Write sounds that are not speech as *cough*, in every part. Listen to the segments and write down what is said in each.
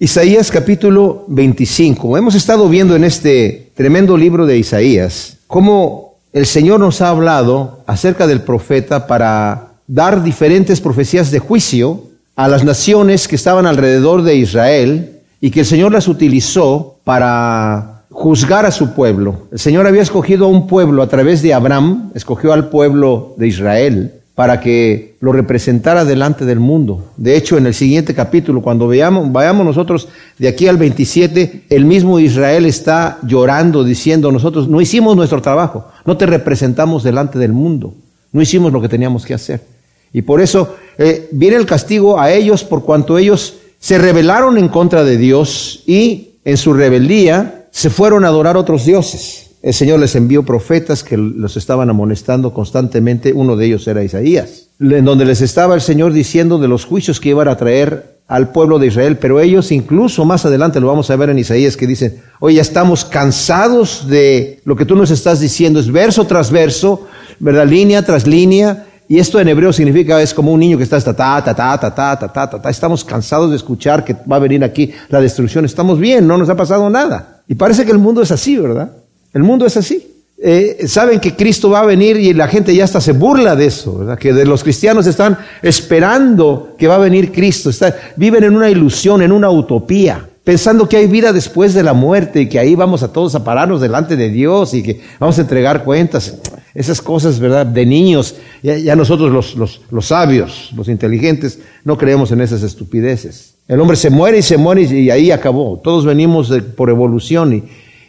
Isaías capítulo 25. Hemos estado viendo en este tremendo libro de Isaías cómo el Señor nos ha hablado acerca del profeta para dar diferentes profecías de juicio a las naciones que estaban alrededor de Israel y que el Señor las utilizó para juzgar a su pueblo. El Señor había escogido a un pueblo a través de Abraham, escogió al pueblo de Israel para que lo representara delante del mundo. De hecho, en el siguiente capítulo, cuando veamos, vayamos nosotros de aquí al 27, el mismo Israel está llorando, diciendo, nosotros no hicimos nuestro trabajo, no te representamos delante del mundo, no hicimos lo que teníamos que hacer. Y por eso eh, viene el castigo a ellos por cuanto ellos se rebelaron en contra de Dios y en su rebeldía se fueron a adorar otros dioses el Señor les envió profetas que los estaban amonestando constantemente. Uno de ellos era Isaías, en donde les estaba el Señor diciendo de los juicios que iban a traer al pueblo de Israel, pero ellos incluso más adelante lo vamos a ver en Isaías que dicen, oye, ya estamos cansados de lo que tú nos estás diciendo, es verso tras verso, ¿verdad? Línea tras línea, y esto en hebreo significa, es como un niño que está ta, ta, ta, ta, ta, ta, ta, ta, ta, estamos cansados de escuchar que va a venir aquí la destrucción, estamos bien, no nos ha pasado nada. Y parece que el mundo es así, ¿verdad? El mundo es así. Eh, saben que Cristo va a venir y la gente ya hasta se burla de eso, ¿verdad? que de los cristianos están esperando que va a venir Cristo, viven en una ilusión, en una utopía, pensando que hay vida después de la muerte y que ahí vamos a todos a pararnos delante de Dios y que vamos a entregar cuentas. Esas cosas, ¿verdad? De niños, ya, nosotros los, los, los, sabios, los inteligentes, no creemos en esas estupideces. El hombre se muere y se muere y, ahí acabó. Todos venimos por evolución y,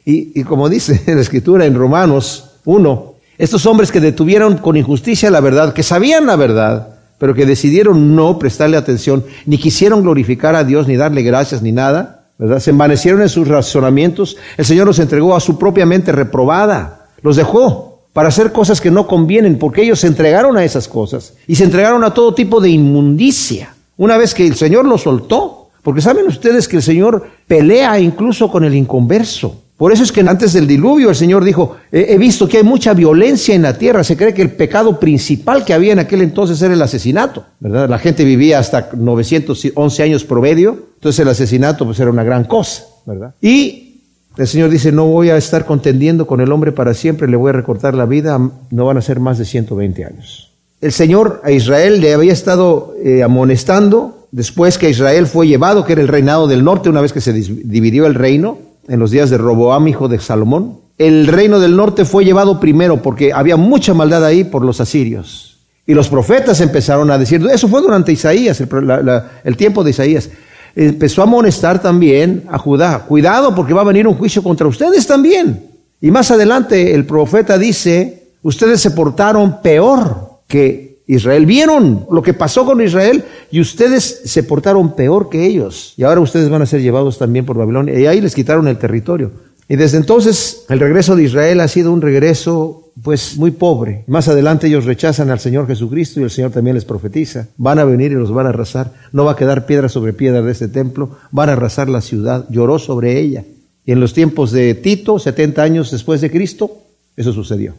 y, como dice *laughs* la escritura en Romanos 1, estos hombres que detuvieron con injusticia la verdad, que sabían la verdad, pero que decidieron no prestarle atención, ni quisieron glorificar a Dios, ni darle gracias, ni nada, ¿verdad? Se envanecieron en sus razonamientos. El Señor los entregó a su propia mente reprobada. Los dejó para hacer cosas que no convienen, porque ellos se entregaron a esas cosas y se entregaron a todo tipo de inmundicia. Una vez que el Señor los soltó, porque saben ustedes que el Señor pelea incluso con el inconverso. Por eso es que antes del diluvio el Señor dijo, he visto que hay mucha violencia en la tierra. Se cree que el pecado principal que había en aquel entonces era el asesinato, ¿verdad? La gente vivía hasta 911 años promedio, entonces el asesinato pues era una gran cosa, ¿verdad? Y el Señor dice, no voy a estar contendiendo con el hombre para siempre, le voy a recortar la vida, no van a ser más de 120 años. El Señor a Israel le había estado eh, amonestando después que Israel fue llevado, que era el reinado del norte, una vez que se dividió el reino, en los días de Roboam, hijo de Salomón. El reino del norte fue llevado primero porque había mucha maldad ahí por los asirios. Y los profetas empezaron a decir, eso fue durante Isaías, el, tiempo de Isaías. Empezó a amonestar también a Judá, cuidado porque va a venir un juicio contra ustedes también. Y más adelante el profeta dice, ustedes se portaron peor que Israel. Vieron lo que pasó con Israel y ustedes se portaron peor que ellos. Y ahora ustedes van a ser llevados también por Babilonia. Y ahí les quitaron el territorio. Y desde entonces el regreso de Israel ha sido un regreso pues muy pobre. Más adelante ellos rechazan al Señor Jesucristo y el Señor también les profetiza. Van a venir y los van a arrasar. No va a quedar piedra sobre piedra de este templo. Van a arrasar la ciudad. Lloró sobre ella. Y en los tiempos de Tito, 70 años después de Cristo, eso sucedió.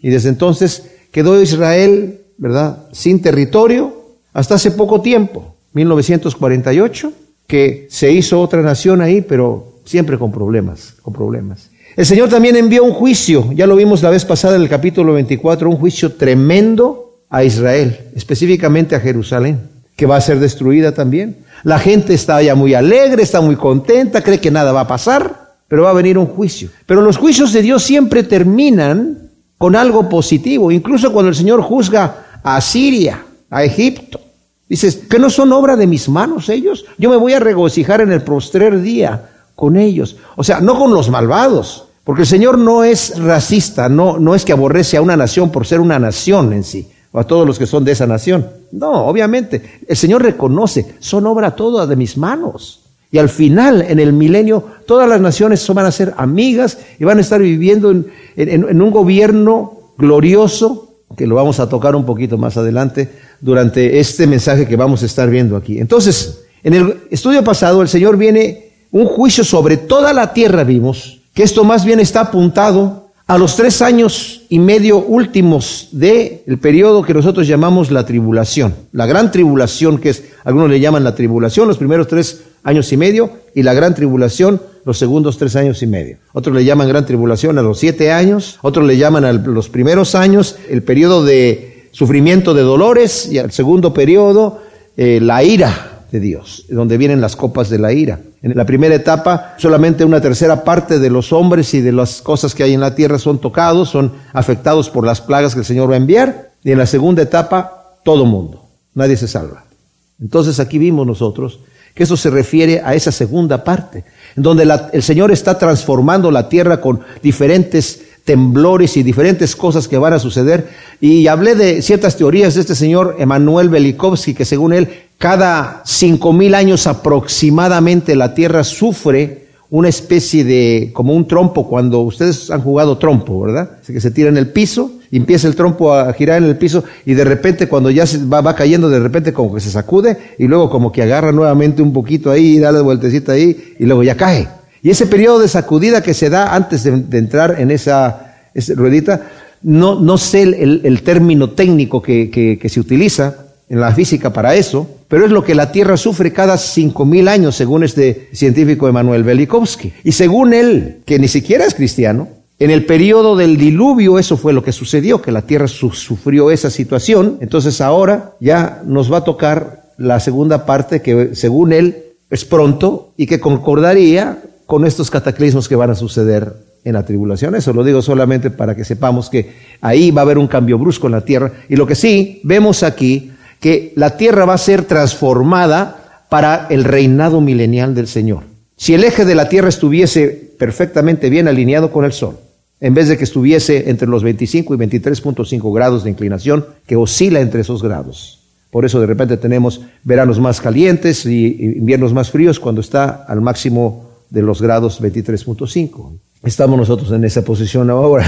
Y desde entonces quedó Israel ¿verdad? Sin territorio hasta hace poco tiempo, 1948, que se hizo otra nación ahí, pero siempre con problemas, con problemas. El Señor también envió un juicio, ya lo vimos la vez pasada en el capítulo 24, un juicio tremendo a Israel, específicamente a Jerusalén, que va a ser destruida también. La gente está ya muy alegre, está muy contenta, cree que nada va a pasar, pero va a venir un juicio. Pero los juicios de Dios siempre terminan con algo positivo, incluso cuando el Señor juzga a Siria, a Egipto. Dices, que no son obra de mis manos ellos. Yo me voy a regocijar en el postrer día con ellos. O sea, no con los malvados. Porque el Señor no es racista, no, no es que aborrece a una nación por ser una nación en sí, o a todos los que son de esa nación. No, obviamente. El Señor reconoce, son obra toda de mis manos. Y al final, en el milenio, todas las naciones van a ser amigas y van a estar viviendo en un gobierno glorioso que lo vamos a tocar un poquito más adelante durante este mensaje que vamos a estar viendo aquí. Entonces, en el estudio pasado el Señor viene un juicio sobre toda la tierra, vimos, que esto más bien está apuntado A los tres años y medio últimos del el periodo que nosotros llamamos la tribulación, la gran tribulación que es, algunos le llaman la tribulación, los primeros tres años y medio, y la gran tribulación, los segundos tres años y medio. Otros le llaman gran tribulación a los siete años, otros le llaman a los primeros años, el periodo de sufrimiento de dolores, y al segundo periodo, eh, la ira de Dios, donde vienen las copas de la ira. En la primera etapa, solamente una tercera parte de los hombres y de las cosas que hay en la tierra son tocados, son afectados por las plagas que el Señor va a enviar. Y en la segunda etapa, todo mundo. Nadie se salva. Entonces aquí vimos nosotros que eso se refiere a esa segunda parte, en donde el Señor está transformando la tierra con diferentes temblores y diferentes cosas que van a suceder. Y hablé de ciertas teorías de este señor Emanuel Belikovsky, que según él, cada cinco mil años aproximadamente la Tierra sufre una especie de, como un trompo, cuando ustedes han jugado trompo, ¿verdad? Así que se tira en el piso y empieza el trompo a girar en el piso y de repente cuando ya se va, cayendo, de repente como que se sacude y luego como que agarra nuevamente un poquito ahí y da la vueltecita ahí y luego ya cae. Y ese periodo de sacudida que se da antes de, entrar en esa, ruedita, no, no sé el, término técnico que, que se utiliza, en la física para eso, pero es lo que la Tierra sufre cada cinco mil años, según este científico Emanuel Velikovsky. Y según él, que ni siquiera es cristiano, en el periodo del diluvio eso fue lo que sucedió, que la Tierra sufrió esa situación. Entonces ahora ya nos va a tocar la segunda parte que según él es pronto y que concordaría con estos cataclismos que van a suceder en la tribulación. Eso lo digo solamente para que sepamos que ahí va a haber un cambio brusco en la tierra. Y lo que sí vemos aquí que la tierra va a ser transformada para el reinado milenial del Señor. Si el eje de la tierra estuviese perfectamente bien alineado con el sol, en vez de que estuviese entre los 25 y 23.5 grados de inclinación, que oscila entre esos grados. Por eso de repente tenemos veranos más calientes y inviernos más fríos cuando está al máximo de los grados 23.5. Estamos nosotros en esa posición ahora.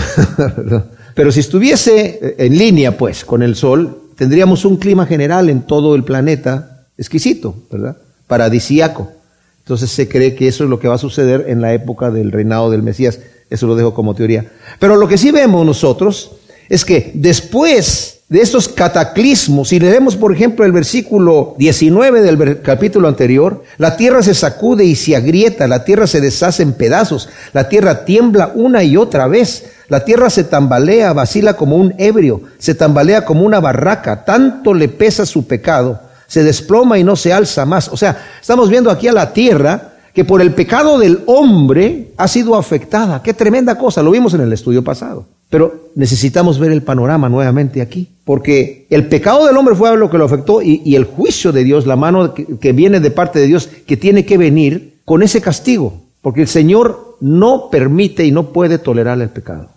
*laughs* Pero si estuviese en línea, pues, con el sol, tendríamos un clima general en todo el planeta exquisito, ¿verdad? Paradisíaco. Entonces se cree que eso es lo que va a suceder en la época del reinado del Mesías. Eso lo dejo como teoría. Pero lo que sí vemos nosotros es que después de estos cataclismos, si leemos por ejemplo el versículo 19 del capítulo anterior, la tierra se sacude y se agrieta, la tierra se deshace en pedazos, la tierra tiembla una y otra vez, la tierra se tambalea, vacila como un ebrio, se tambalea como una barraca, tanto le pesa su pecado, se desploma y no se alza más. O sea, estamos viendo aquí a la tierra que por el pecado del hombre ha sido afectada. Qué tremenda cosa, lo vimos en el estudio pasado. Pero necesitamos ver el panorama nuevamente aquí, porque el pecado del hombre fue lo que lo afectó y, el juicio de Dios, la mano que viene de parte de Dios, que tiene que venir con ese castigo, porque el Señor no permite y no puede tolerar el pecado.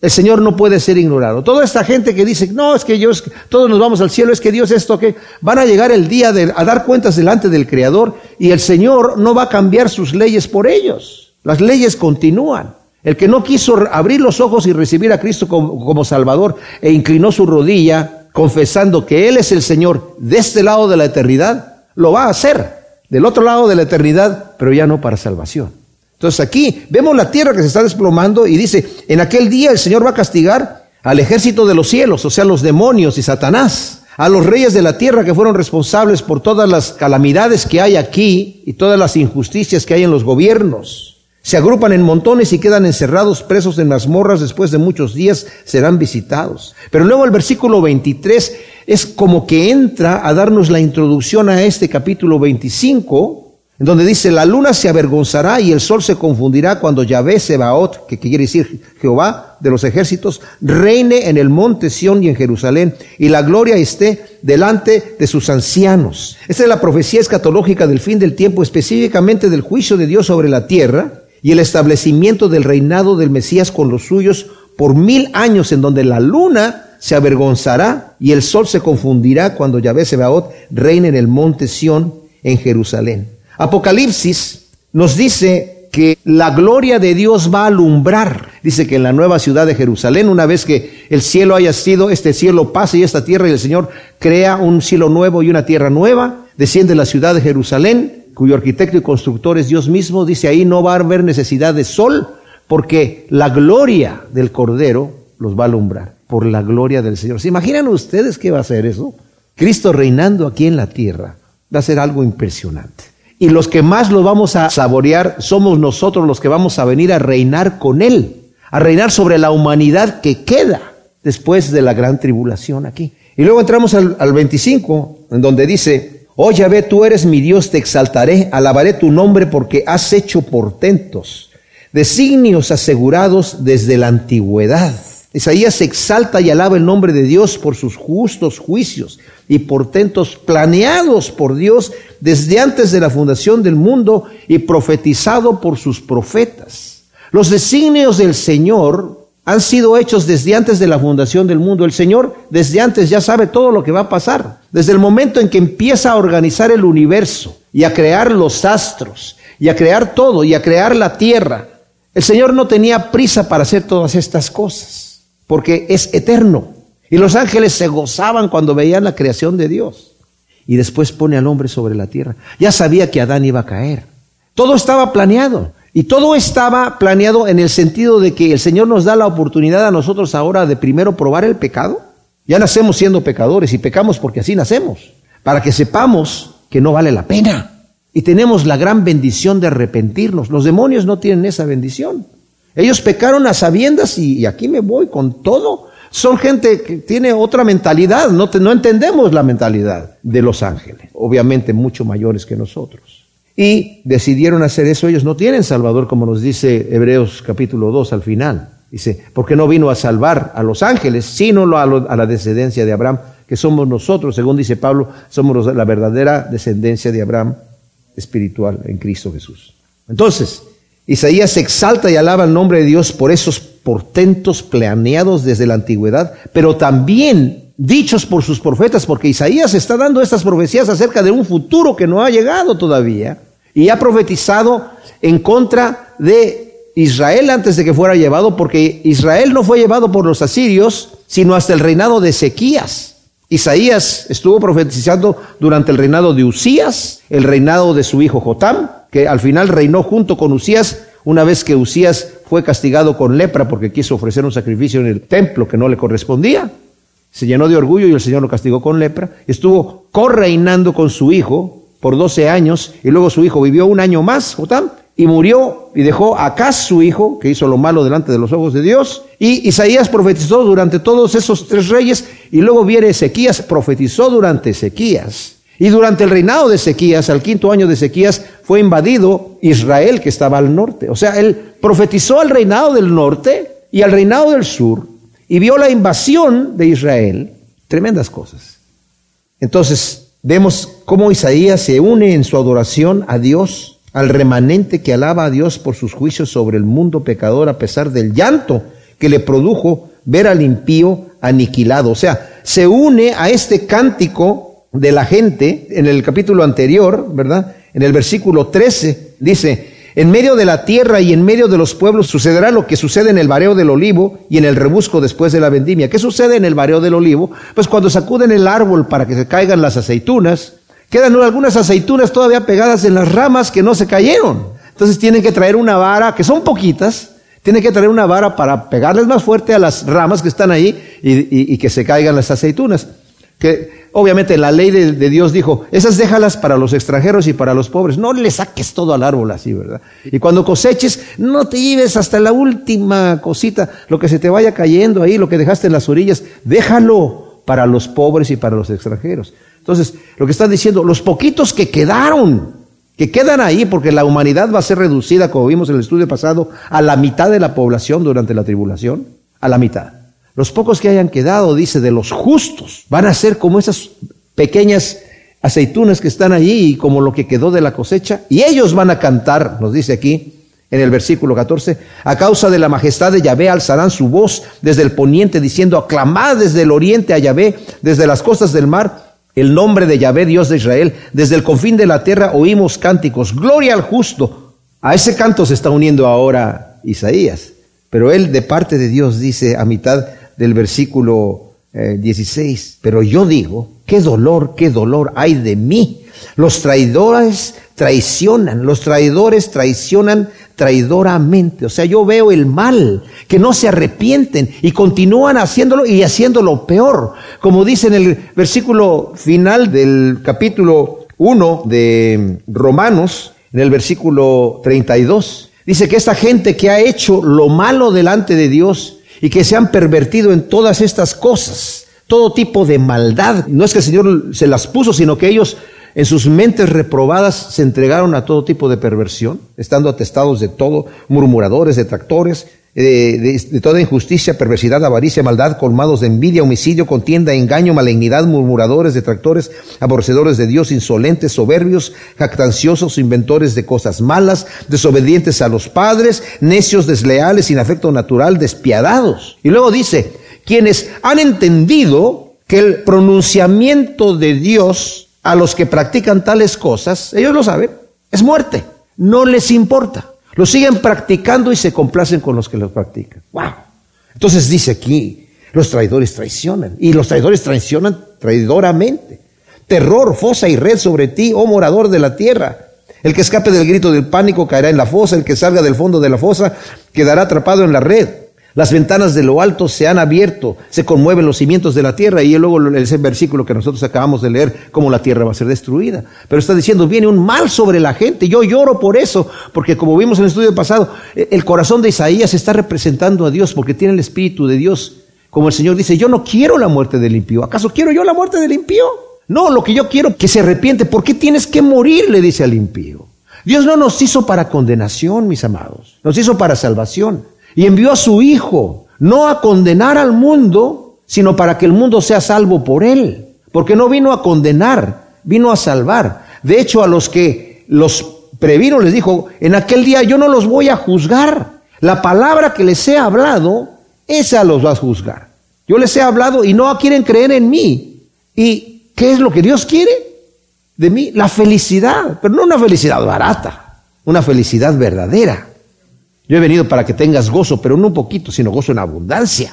El Señor no puede ser ignorado. Toda esta gente que dice, no, es que Dios, todos nos vamos al cielo, es que Dios esto, que van a llegar el día de, a dar cuentas delante del Creador y el Señor no va a cambiar sus leyes por ellos. Las leyes continúan. El que no quiso abrir los ojos y recibir a Cristo como Salvador e inclinó su rodilla confesando que Él es el Señor de este lado de la eternidad, lo va a hacer. Del otro lado de la eternidad, pero ya no para salvación. Entonces aquí vemos la tierra que se está desplomando y dice, en aquel día el Señor va a castigar al ejército de los cielos, o sea, los demonios y Satanás, a los reyes de la tierra que fueron responsables por todas las calamidades que hay aquí y todas las injusticias que hay en los gobiernos. Se agrupan en montones y quedan encerrados, presos en mazmorras, después de muchos días serán visitados. Pero luego el versículo 23 es como que entra a darnos la introducción a este capítulo 25, en donde dice, la luna se avergonzará y el sol se confundirá cuando Yahvé Sebaot, que quiere decir Jehová de los ejércitos, reine en el monte Sión y en Jerusalén, y la gloria esté delante de sus ancianos. Esta es la profecía escatológica del fin del tiempo, específicamente del juicio de Dios sobre la tierra y el establecimiento del reinado del Mesías con los suyos por mil años, en donde la luna se avergonzará y el sol se confundirá cuando Yahvé Sebaot reine en el monte Sión en Jerusalén. Apocalipsis nos dice que la gloria de Dios va a alumbrar. Dice que en la nueva ciudad de Jerusalén, una vez que el cielo haya sido, este cielo pase y esta tierra y el Señor crea un cielo nuevo y una tierra nueva, desciende la ciudad de Jerusalén, cuyo arquitecto y constructor es Dios mismo, dice ahí no va a haber necesidad de sol, porque la gloria del Cordero los va a alumbrar, por la gloria del Señor. ¿Se imaginan ustedes qué va a ser eso? Cristo reinando aquí en la tierra va a ser algo impresionante. Y los que más lo vamos a saborear somos nosotros los que vamos a venir a reinar con Él, a reinar sobre la humanidad que queda después de la gran tribulación aquí. Y luego entramos al, 25, en donde dice, Oh Yahvé, tú eres mi Dios, te exaltaré, alabaré tu nombre porque has hecho portentos, designios asegurados desde la antigüedad. Isaías exalta y alaba el nombre de Dios por sus justos juicios y portentos planeados por Dios desde antes de la fundación del mundo y profetizado por sus profetas. Los designios del Señor han sido hechos desde antes de la fundación del mundo. El Señor desde antes ya sabe todo lo que va a pasar. Desde el momento en que empieza a organizar el universo y a crear los astros y a crear todo y a crear la tierra, el Señor no tenía prisa para hacer todas estas cosas porque es eterno. Y los ángeles se gozaban cuando veían la creación de Dios. Y después pone al hombre sobre la tierra. Ya sabía que Adán iba a caer. Todo estaba planeado. Y todo estaba planeado en el sentido de que el Señor nos da la oportunidad a nosotros ahora de primero probar el pecado. Ya nacemos siendo pecadores y pecamos porque así nacemos. Para que sepamos que no vale la pena. Y tenemos la gran bendición de arrepentirnos. Los demonios no tienen esa bendición. Ellos pecaron a sabiendas y, aquí me voy con todo. Son gente que tiene otra mentalidad, no, entendemos la mentalidad de los ángeles, obviamente mucho mayores que nosotros. Y decidieron hacer eso, ellos no tienen Salvador, como nos dice Hebreos capítulo 2 al final. Dice, porque no vino a salvar a los ángeles, sino a, a la descendencia de Abraham, que somos nosotros, según dice Pablo, somos la verdadera descendencia de Abraham espiritual en Cristo Jesús. Entonces, Isaías exalta y alaba el nombre de Dios por esos portentos planeados desde la antigüedad, pero también dichos por sus profetas, porque Isaías está dando estas profecías acerca de un futuro que no ha llegado todavía, y ha profetizado en contra de Israel antes de que fuera llevado, porque Israel no fue llevado por los asirios, sino hasta el reinado de Ezequías. Isaías estuvo profetizando durante el reinado de Usías, el reinado de su hijo Jotam, que al final reinó junto con Usías, una vez que Usías fue castigado con lepra porque quiso ofrecer un sacrificio en el templo que no le correspondía. Se llenó de orgullo y el Señor lo castigó con lepra. Estuvo correinando con su hijo por 12 años y luego su hijo vivió un año más, Jotam, y murió y dejó a Acaz su hijo, que hizo lo malo delante de los ojos de Dios. Y Isaías profetizó durante todos esos tres reyes y luego viene Ezequías, profetizó durante Ezequías. Y durante el reinado de Ezequías, al quinto año de Ezequías, fue invadido Israel que estaba al norte. O sea, él profetizó al reinado del norte y al reinado del sur y vio la invasión de Israel. Tremendas cosas. Entonces, vemos cómo Isaías se une en su adoración a Dios, al remanente que alaba a Dios por sus juicios sobre el mundo pecador a pesar del llanto que le produjo ver al impío aniquilado. O sea, se une a este cántico de la gente en el capítulo anterior, ¿verdad? En el versículo 13 dice, en medio de la tierra y en medio de los pueblos sucederá lo que sucede en el bareo del olivo y en el rebusco después de la vendimia. ¿Qué sucede en el bareo del olivo? Pues cuando sacuden el árbol para que se caigan las aceitunas, quedan algunas aceitunas todavía pegadas en las ramas que no se cayeron. Entonces tienen que traer una vara, que son poquitas, tienen que traer una vara para pegarles más fuerte a las ramas que están ahí y, y que se caigan las aceitunas. Que obviamente la ley de, Dios dijo, esas déjalas para los extranjeros y para los pobres. No le saques todo al árbol así, ¿verdad? Y cuando coseches, no te lleves hasta la última cosita, lo que se te vaya cayendo ahí, lo que dejaste en las orillas, déjalo para los pobres y para los extranjeros. Entonces, lo que están diciendo, los poquitos que quedaron, que quedan ahí, porque la humanidad va a ser reducida, como vimos en el estudio pasado, a la mitad de la población durante la tribulación, a la mitad. Los pocos que hayan quedado, dice, de los justos, van a ser como esas pequeñas aceitunas que están allí y como lo que quedó de la cosecha. Y ellos van a cantar, nos dice aquí en el versículo 14, a causa de la majestad de Yahvé alzarán su voz desde el poniente diciendo, aclamad desde el oriente a Yahvé, desde las costas del mar, el nombre de Yahvé, Dios de Israel, desde el confín de la tierra oímos cánticos, gloria al justo. A ese canto se está uniendo ahora Isaías, pero él de parte de Dios dice a mitad del versículo 16. Eh, Pero yo digo, qué dolor, qué dolor hay de mí. Los traidores traicionan. Los traidores traicionan traidoramente. O sea, yo veo el mal, que no se arrepienten y continúan haciéndolo y haciéndolo peor. Como dice en el versículo final del capítulo 1 de Romanos, en el versículo 32. Dice que esta gente que ha hecho lo malo delante de Dios y que se han pervertido en todas estas cosas, todo tipo de maldad, no es que el Señor se las puso, sino que ellos en sus mentes reprobadas se entregaron a todo tipo de perversión, estando atestados de todo, murmuradores, detractores, de, de, toda injusticia, perversidad, avaricia, maldad, colmados de envidia, homicidio, contienda, engaño, malignidad, murmuradores, detractores, aborrecedores de Dios, insolentes, soberbios, jactanciosos, inventores de cosas malas, desobedientes a los padres, necios, desleales, sin afecto natural, despiadados. Y luego dice, quienes han entendido que el pronunciamiento de Dios a los que practican tales cosas, ellos lo saben, es muerte, no les importa. Lo siguen practicando y se complacen con los que los practican. ¡Wow! Entonces dice aquí, los traidores traicionan. Y los traidores traicionan traidoramente. Terror, fosa y red sobre ti, oh morador de la tierra. El que escape del grito del pánico caerá en la fosa, el que salga del fondo de la fosa quedará atrapado en la red. Las ventanas de lo alto se han abierto, se conmueven los cimientos de la tierra y luego ese versículo que nosotros acabamos de leer, cómo la tierra va a ser destruida. Pero está diciendo, viene un mal sobre la gente. Yo lloro por eso, porque como vimos en el estudio pasado, e, el corazón de Isaías está representando a Dios porque tiene el Espíritu de Dios. Como el Señor dice, yo no quiero la muerte del impío. ¿Acaso quiero yo la muerte del impío? No, lo que yo quiero que se arrepiente. ¿Por qué tienes que morir? Le dice al impío. Dios no nos hizo para condenación, mis amados. Nos hizo para salvación. Y envió a su Hijo, no a condenar al mundo, sino para que el mundo sea salvo por él. Porque no vino a condenar, vino a salvar. De hecho, a los que los previno les dijo, en aquel día yo no los voy a juzgar. La palabra que les he hablado, esa los va a juzgar. Yo les he hablado y no quieren creer en mí. ¿Y qué es lo que Dios quiere de mí? La felicidad, pero no una felicidad barata, una felicidad verdadera. Yo he venido para que tengas gozo, pero no un poquito, sino gozo en abundancia.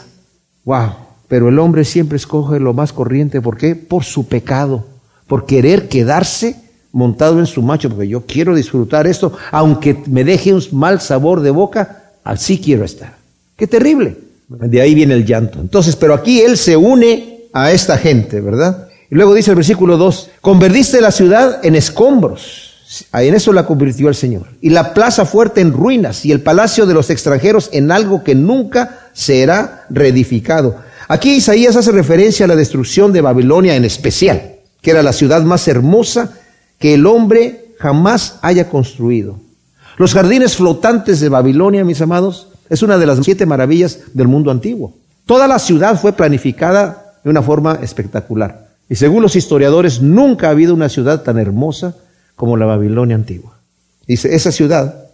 Wow. Pero el hombre siempre escoge lo más corriente. ¿Por qué? Por su pecado. Por querer quedarse montado en su macho. Porque yo quiero disfrutar esto, aunque me deje un mal sabor de boca, así quiero estar. Qué terrible. De ahí viene el llanto. Entonces, pero aquí él se une a esta gente, ¿verdad? Y luego dice el versículo 2, convertiste la ciudad en escombros en eso la convirtió el Señor. Y la plaza fuerte en ruinas y el palacio de los extranjeros en algo que nunca será reedificado. Aquí Isaías hace referencia a la destrucción de Babilonia en especial, que era la ciudad más hermosa que el hombre jamás haya construido. Los jardines flotantes de Babilonia, mis amados, es una de las siete maravillas del mundo antiguo. Toda la ciudad fue planificada de una forma espectacular. Y según los historiadores, nunca ha habido una ciudad tan hermosa como la Babilonia antigua. Dice, esa ciudad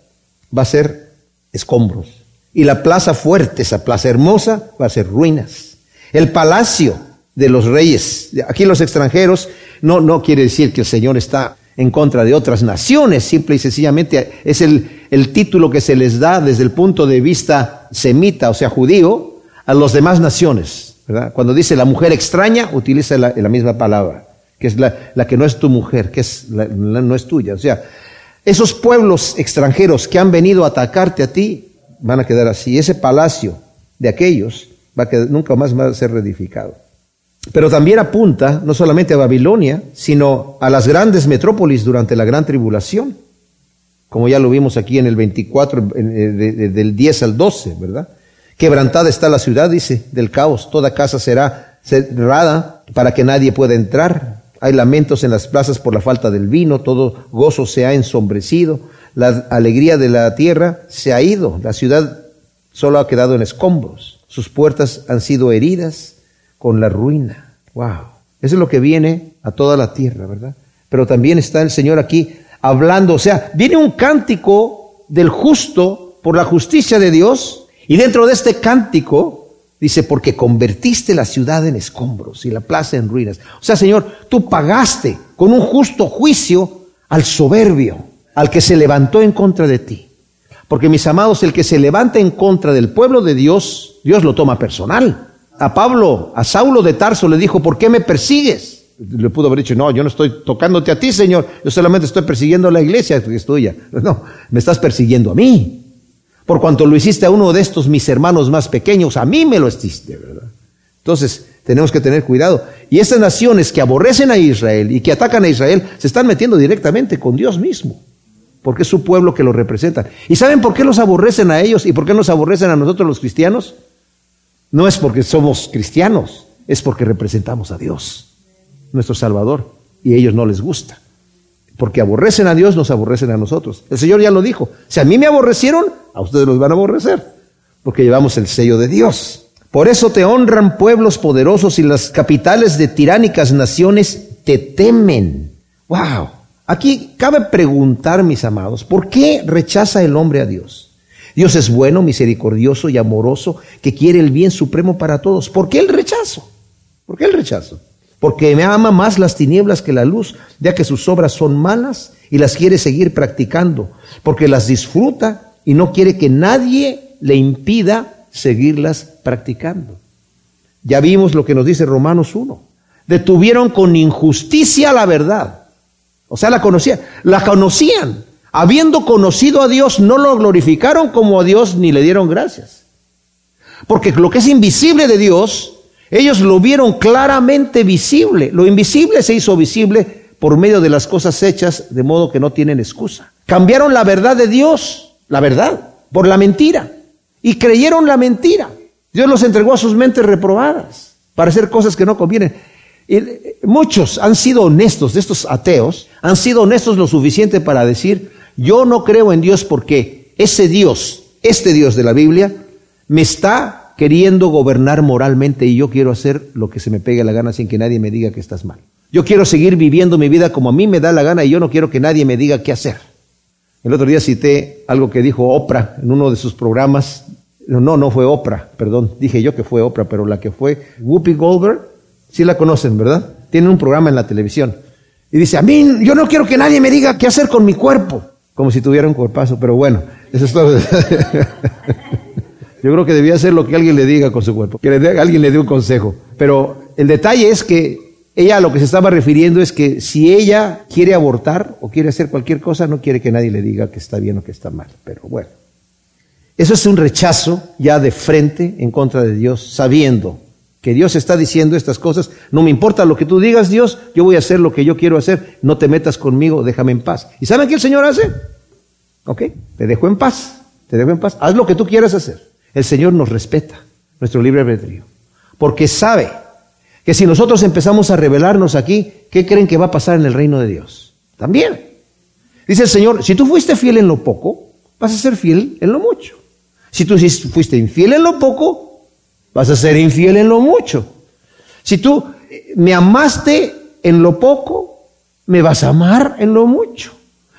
va a ser escombros. Y la plaza fuerte, esa plaza hermosa, va a ser ruinas. El palacio de los reyes. Aquí los extranjeros no, no quiere decir que el Señor está en contra de otras naciones, simple y sencillamente es el, el título que se les da desde el punto de vista semita, o sea, judío, a las demás naciones. Cuando dice la mujer extraña, utiliza la misma palabra que es la, que no es tu mujer, que es no es tuya. O sea, esos pueblos extranjeros que han venido a atacarte a ti van a quedar así. Ese palacio de aquellos va a quedar, nunca más va a ser reedificado. Pero también apunta no solamente a Babilonia, sino a las grandes metrópolis durante la gran tribulación, como ya lo vimos aquí en el 24, del 10 al 12, ¿verdad? Quebrantada está la ciudad, dice, del caos, toda casa será cerrada para que nadie pueda entrar, hay lamentos en las plazas por la falta del vino, todo gozo se ha ensombrecido, la alegría de la tierra se ha ido, la ciudad solo ha quedado en escombros, sus puertas han sido heridas con la ruina. Wow, eso es lo que viene a toda la tierra, ¿verdad? Pero también está el Señor aquí hablando, o sea, viene un cántico del justo por la justicia de Dios y dentro de este cántico Dice, porque convertiste la ciudad en escombros y la plaza en ruinas. O sea, Señor, tú pagaste con un justo juicio al soberbio, al que se levantó en contra de ti. Porque mis amados, el que se levanta en contra del pueblo de Dios, Dios lo toma personal. A Pablo, a Saulo de Tarso le dijo, ¿por qué me persigues? le pudo haber dicho, no, yo no estoy tocándote a ti, Señor, yo solamente estoy persiguiendo a la iglesia que es tuya. No, me estás persiguiendo a mí. Por cuanto lo hiciste a uno de estos mis hermanos más pequeños, a mí me lo hiciste, ¿verdad? Entonces, tenemos que tener cuidado. Y estas naciones que aborrecen a Israel y que atacan a Israel, se están metiendo directamente con Dios mismo, porque es su pueblo que lo representa. ¿Y saben por qué los aborrecen a ellos y por qué nos aborrecen a nosotros los cristianos? No es porque somos cristianos, es porque representamos a Dios, nuestro Salvador, y a ellos no les gusta. Porque aborrecen a Dios, nos aborrecen a nosotros. El Señor ya lo dijo. Si a mí me aborrecieron, a ustedes los van a aborrecer, porque llevamos el sello de Dios. Por eso te honran pueblos poderosos y las capitales de tiránicas naciones te temen. Wow. Aquí cabe preguntar, mis amados, ¿por qué rechaza el hombre a Dios? Dios es bueno, misericordioso y amoroso, que quiere el bien supremo para todos. ¿Por qué el rechazo? ¿Por qué el rechazo? Porque me ama más las tinieblas que la luz, ya que sus obras son malas y las quiere seguir practicando, porque las disfruta y no quiere que nadie le impida seguirlas practicando. Ya vimos lo que nos dice Romanos 1. Detuvieron con injusticia la verdad. O sea, la conocían. La conocían. Habiendo conocido a Dios, no lo glorificaron como a Dios ni le dieron gracias. Porque lo que es invisible de Dios, ellos lo vieron claramente visible. Lo invisible se hizo visible por medio de las cosas hechas, de modo que no tienen excusa. Cambiaron la verdad de Dios, la verdad, por la mentira y creyeron la mentira. Dios los entregó a sus mentes reprobadas para hacer cosas que no convienen. Y muchos han sido honestos, de estos ateos, han sido honestos lo suficiente para decir, yo no creo en Dios porque ese Dios, este Dios de la Biblia, me está queriendo gobernar moralmente y yo quiero hacer lo que se me pegue la gana sin que nadie me diga que estás mal. Yo quiero seguir viviendo mi vida como a mí me da la gana y yo no quiero que nadie me diga qué hacer. El otro día cité algo que dijo Oprah en uno de sus programas. No, no fue Oprah, perdón. Dije yo que fue Oprah, pero la que fue Whoopi Goldberg, sí la conocen, ¿verdad? Tiene un programa en la televisión. Y dice, a mí, yo no quiero que nadie me diga qué hacer con mi cuerpo. Como si tuviera un cuerpazo, pero bueno, eso es todo. *laughs* yo creo que debía hacer lo que alguien le diga con su cuerpo, que alguien le dé un consejo. Pero el detalle es que ella a lo que se estaba refiriendo es que si ella quiere abortar o quiere hacer cualquier cosa, no quiere que nadie le diga que está bien o que está mal. Pero bueno, eso es un rechazo ya de frente en contra de Dios, sabiendo que Dios está diciendo estas cosas. No me importa lo que tú digas, Dios, yo voy a hacer lo que yo quiero hacer. No te metas conmigo, déjame en paz. ¿Y saben qué el Señor hace? Ok, te dejo en paz, te dejo en paz. Haz lo que tú quieras hacer. El Señor nos respeta, nuestro libre albedrío, porque sabe que si nosotros empezamos a rebelarnos aquí, ¿qué creen que va a pasar en el reino de Dios? También. Dice el Señor, si tú fuiste fiel en lo poco, vas a ser fiel en lo mucho. Si tú fuiste infiel en lo poco, vas a ser infiel en lo mucho. Si tú eh, me amaste en lo poco, me vas a amar en lo mucho.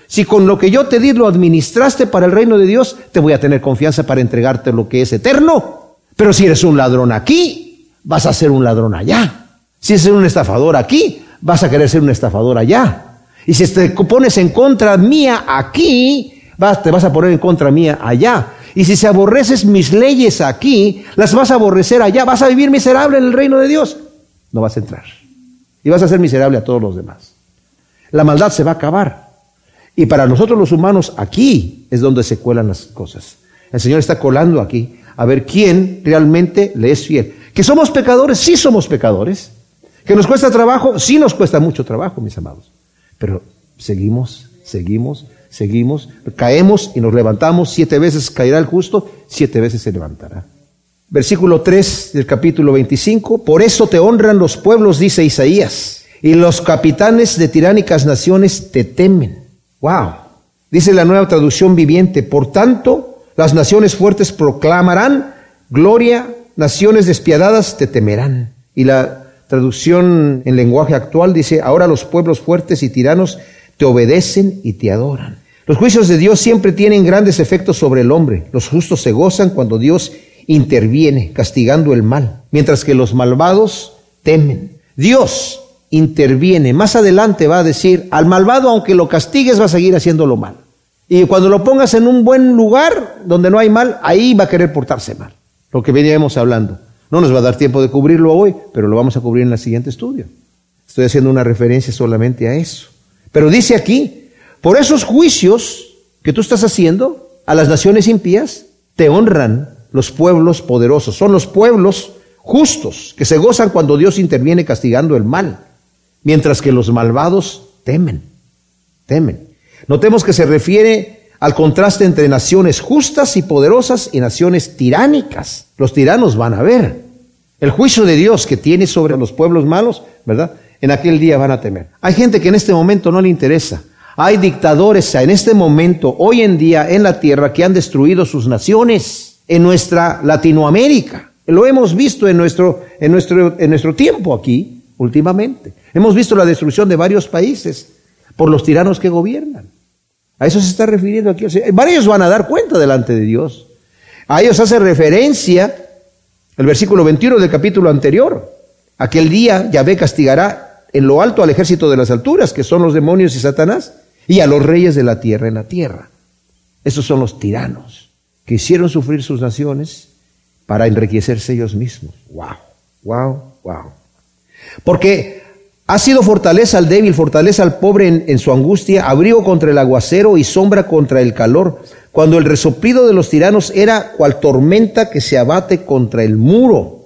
Si con lo que yo te di lo administraste para el reino de Dios, te voy a tener confianza para entregarte lo que es eterno. Pero si eres un ladrón aquí, vas a ser un ladrón allá. Si eres un estafador aquí, vas a querer ser un estafador allá. Y si te pones en contra mía aquí, te vas a poner en contra mía allá. Y si aborreces mis leyes aquí, las vas a aborrecer allá. Vas a vivir miserable en el reino de Dios. No vas a entrar. Y vas a ser miserable a todos los demás. La maldad se va a acabar. Y para nosotros los humanos, aquí es donde se cuelan las cosas. El Señor está colando aquí a ver quién realmente le es fiel. Que somos pecadores, sí somos pecadores. Que nos cuesta trabajo, sí nos cuesta mucho trabajo, mis amados. Pero seguimos, seguimos, seguimos, caemos y nos levantamos. Siete veces caerá el justo, siete veces se levantará. Versículo 3 del capítulo 25. Por eso te honran los pueblos, dice Isaías, y los capitanes de tiránicas naciones te temen. Wow. Dice la nueva traducción viviente. Por tanto, las naciones fuertes proclamarán gloria naciones despiadadas te temerán. Y la traducción en lenguaje actual dice, ahora los pueblos fuertes y tiranos te obedecen y te adoran. Los juicios de Dios siempre tienen grandes efectos sobre el hombre. Los justos se gozan cuando Dios interviene, castigando el mal, mientras que los malvados temen. Dios interviene. Más adelante va a decir, al malvado aunque lo castigues va a seguir haciéndolo mal. Y cuando lo pongas en un buen lugar donde no hay mal, ahí va a querer portarse mal lo que veníamos hablando. No nos va a dar tiempo de cubrirlo hoy, pero lo vamos a cubrir en el siguiente estudio. Estoy haciendo una referencia solamente a eso. Pero dice aquí, por esos juicios que tú estás haciendo a las naciones impías, te honran los pueblos poderosos. Son los pueblos justos que se gozan cuando Dios interviene castigando el mal, mientras que los malvados temen, temen. Notemos que se refiere al contraste entre naciones justas y poderosas y naciones tiránicas. Los tiranos van a ver el juicio de Dios que tiene sobre los pueblos malos, ¿verdad? En aquel día van a temer. Hay gente que en este momento no le interesa. Hay dictadores en este momento, hoy en día, en la tierra, que han destruido sus naciones, en nuestra Latinoamérica. Lo hemos visto en nuestro, en nuestro, en nuestro tiempo aquí, últimamente. Hemos visto la destrucción de varios países por los tiranos que gobiernan. A eso se está refiriendo aquí. varios van a dar cuenta delante de Dios. A ellos hace referencia el versículo 21 del capítulo anterior. Aquel día Yahvé castigará en lo alto al ejército de las alturas, que son los demonios y Satanás, y a los reyes de la tierra en la tierra. Esos son los tiranos que hicieron sufrir sus naciones para enriquecerse ellos mismos. Wow, wow, wow. Porque ha sido fortaleza al débil, fortaleza al pobre en, su angustia, abrigo contra el aguacero y sombra contra el calor, cuando el resoplido de los tiranos era cual tormenta que se abate contra el muro.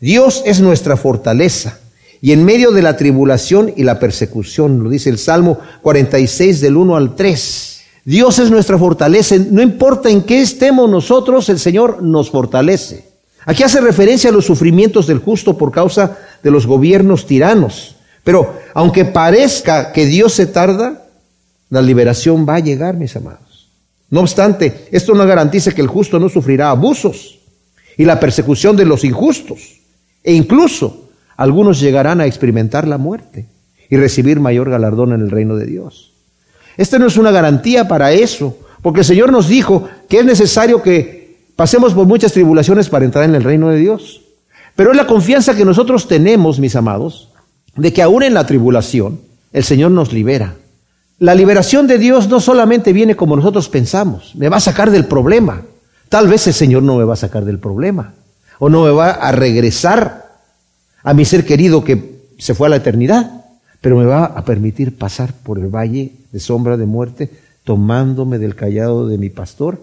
Dios es nuestra fortaleza. Y en medio de la tribulación y la persecución, lo dice el Salmo 46 del 1 al 3. Dios es nuestra fortaleza. No importa en qué estemos nosotros, el Señor nos fortalece. Aquí hace referencia a los sufrimientos del justo por causa de los gobiernos tiranos. Pero aunque parezca que Dios se tarda, la liberación va a llegar, mis amados. No obstante, esto no garantiza que el justo no sufrirá abusos y la persecución de los injustos. E incluso algunos llegarán a experimentar la muerte y recibir mayor galardón en el reino de Dios. Esta no es una garantía para eso, porque el Señor nos dijo que es necesario que pasemos por muchas tribulaciones para entrar en el reino de Dios. Pero es la confianza que nosotros tenemos, mis amados, de que aún en la tribulación el Señor nos libera. La liberación de Dios no solamente viene como nosotros pensamos, me va a sacar del problema. Tal vez el Señor no me va a sacar del problema o no me va a regresar a mi ser querido que se fue a la eternidad, pero me va a permitir pasar por el valle de sombra de muerte, tomándome del callado de mi pastor,